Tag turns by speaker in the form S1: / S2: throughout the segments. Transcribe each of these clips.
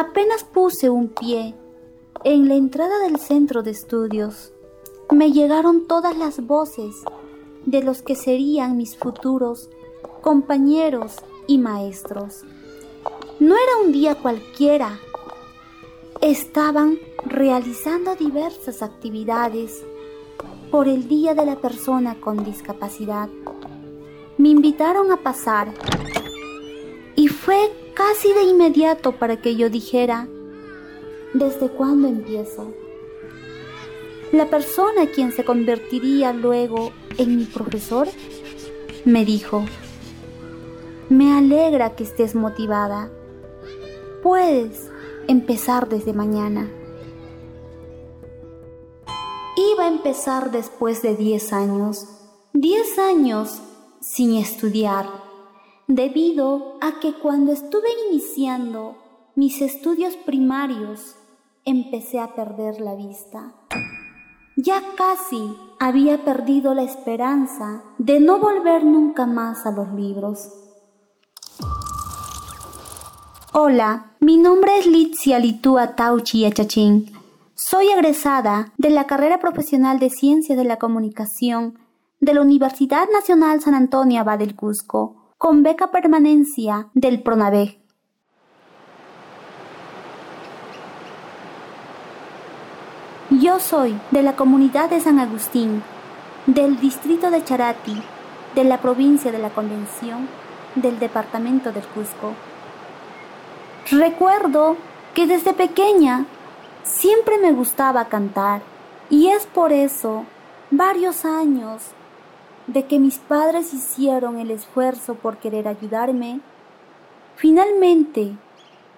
S1: Apenas puse un pie en la entrada del centro de estudios, me llegaron todas las voces de los que serían mis futuros compañeros y maestros. No era un día cualquiera. Estaban realizando diversas actividades por el Día de la Persona con Discapacidad. Me invitaron a pasar fue casi de inmediato para que yo dijera, ¿desde cuándo empiezo? La persona quien se convertiría luego en mi profesor me dijo, me alegra que estés motivada. Puedes empezar desde mañana. Iba a empezar después de 10 años, 10 años sin estudiar, debido a que cuando estuve iniciando mis estudios primarios empecé a perder la vista. Ya casi había perdido la esperanza de no volver nunca más a los libros. Hola, mi nombre es Litzia Litua Tauchi Achachín. Soy egresada de la carrera profesional de Ciencias de la Comunicación de la Universidad Nacional San Antonio Abad del Cusco, con beca permanencia del PRONAVEG. Yo soy de la comunidad de San Agustín, del distrito de Charati, de la provincia de la Convención, del departamento del Cusco. Recuerdo que desde pequeña siempre me gustaba cantar y es por eso varios años de que mis padres hicieron el esfuerzo por querer ayudarme, finalmente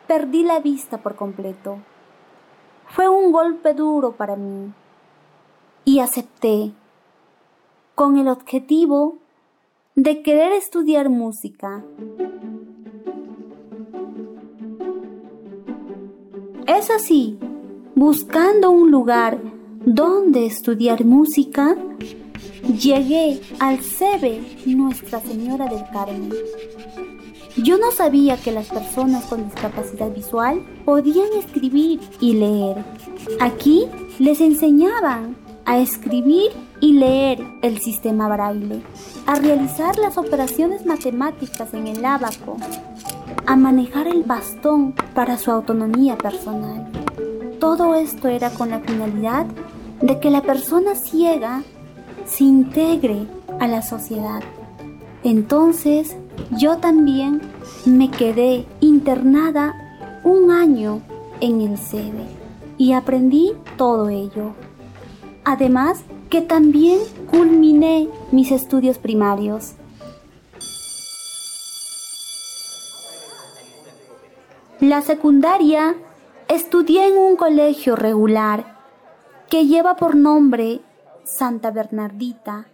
S1: perdí la vista por completo. Fue un golpe duro para mí y acepté con el objetivo de querer estudiar música. Es así, buscando un lugar donde estudiar música, llegué al CEBE Nuestra Señora del Carmen. Yo no sabía que las personas con discapacidad visual podían escribir y leer. Aquí les enseñaban a escribir y leer el sistema braille, a realizar las operaciones matemáticas en el ábaco, a manejar el bastón para su autonomía personal. Todo esto era con la finalidad de que la persona ciega se integre a la sociedad. Entonces yo también me quedé internada un año en el sede y aprendí todo ello. Además que también culminé mis estudios primarios. La secundaria estudié en un colegio regular que lleva por nombre Santa Bernardita.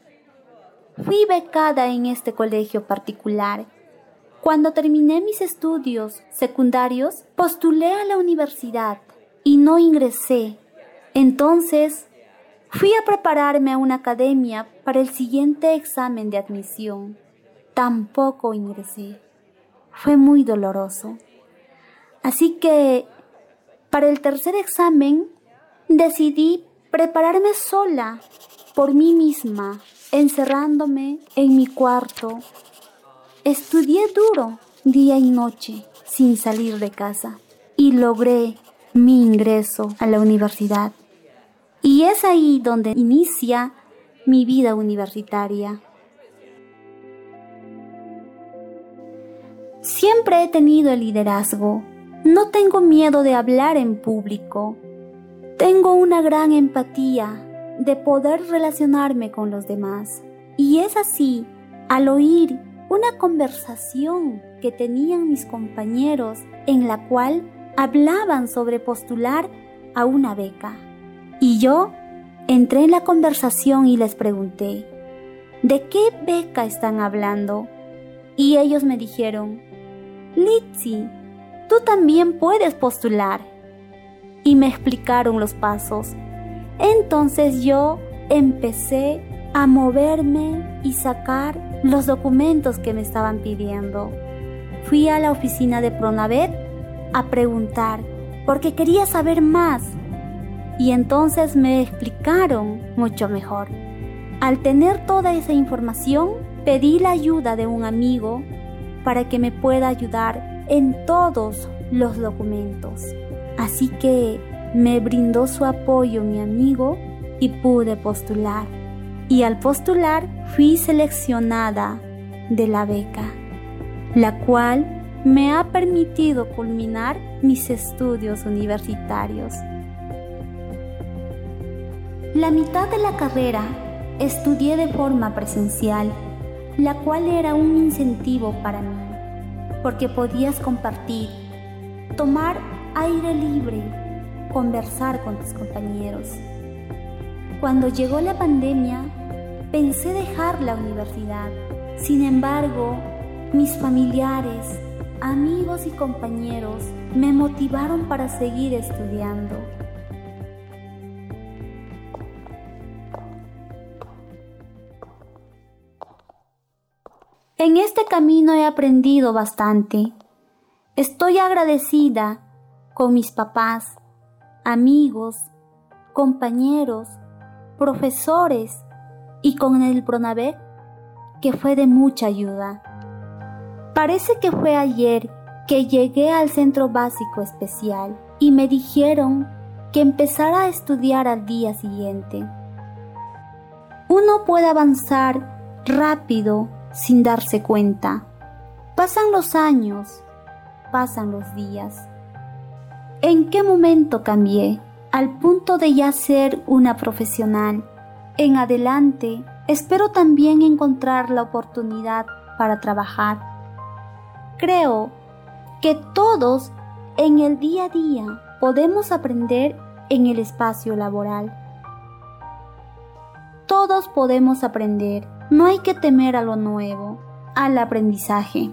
S1: Fui becada en este colegio particular. Cuando terminé mis estudios secundarios, postulé a la universidad y no ingresé. Entonces, fui a prepararme a una academia para el siguiente examen de admisión. Tampoco ingresé. Fue muy doloroso. Así que, para el tercer examen, decidí prepararme sola, por mí misma, encerrándome en mi cuarto. Estudié duro, día y noche, sin salir de casa, y logré mi ingreso a la universidad. Y es ahí donde inicia mi vida universitaria. Siempre he tenido el liderazgo no tengo miedo de hablar en público. Tengo una gran empatía de poder relacionarme con los demás. Y es así, al oír una conversación que tenían mis compañeros en la cual hablaban sobre postular a una beca. Y yo entré en la conversación y les pregunté, ¿de qué beca están hablando? Y ellos me dijeron, Litsi, tú también puedes postular. Y me explicaron los pasos. Entonces yo empecé a moverme y sacar los documentos que me estaban pidiendo. Fui a la oficina de Pronavet a preguntar porque quería saber más. Y entonces me explicaron mucho mejor. Al tener toda esa información, pedí la ayuda de un amigo para que me pueda ayudar en todos los documentos. Así que me brindó su apoyo mi amigo y pude postular. Y al postular fui seleccionada de la beca, la cual me ha permitido culminar mis estudios universitarios. La mitad de la carrera estudié de forma presencial, la cual era un incentivo para mí, porque podías compartir, tomar aire libre, conversar con tus compañeros. Cuando llegó la pandemia, pensé dejar la universidad. Sin embargo, mis familiares, amigos y compañeros me motivaron para seguir estudiando. En este camino he aprendido bastante. Estoy agradecida con mis papás, amigos, compañeros, profesores y con el Pronavec, que fue de mucha ayuda. Parece que fue ayer que llegué al centro básico especial y me dijeron que empezara a estudiar al día siguiente. Uno puede avanzar rápido sin darse cuenta. Pasan los años, pasan los días. ¿En qué momento cambié? Al punto de ya ser una profesional. En adelante, espero también encontrar la oportunidad para trabajar. Creo que todos en el día a día podemos aprender en el espacio laboral. Todos podemos aprender no hay que temer a lo nuevo, al aprendizaje.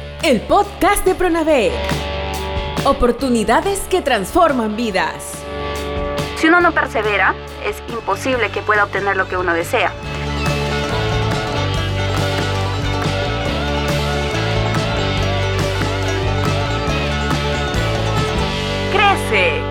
S2: el podcast de Pronave. Oportunidades que transforman vidas.
S3: Si uno no persevera, es imposible que pueda obtener lo que uno desea.
S2: Crece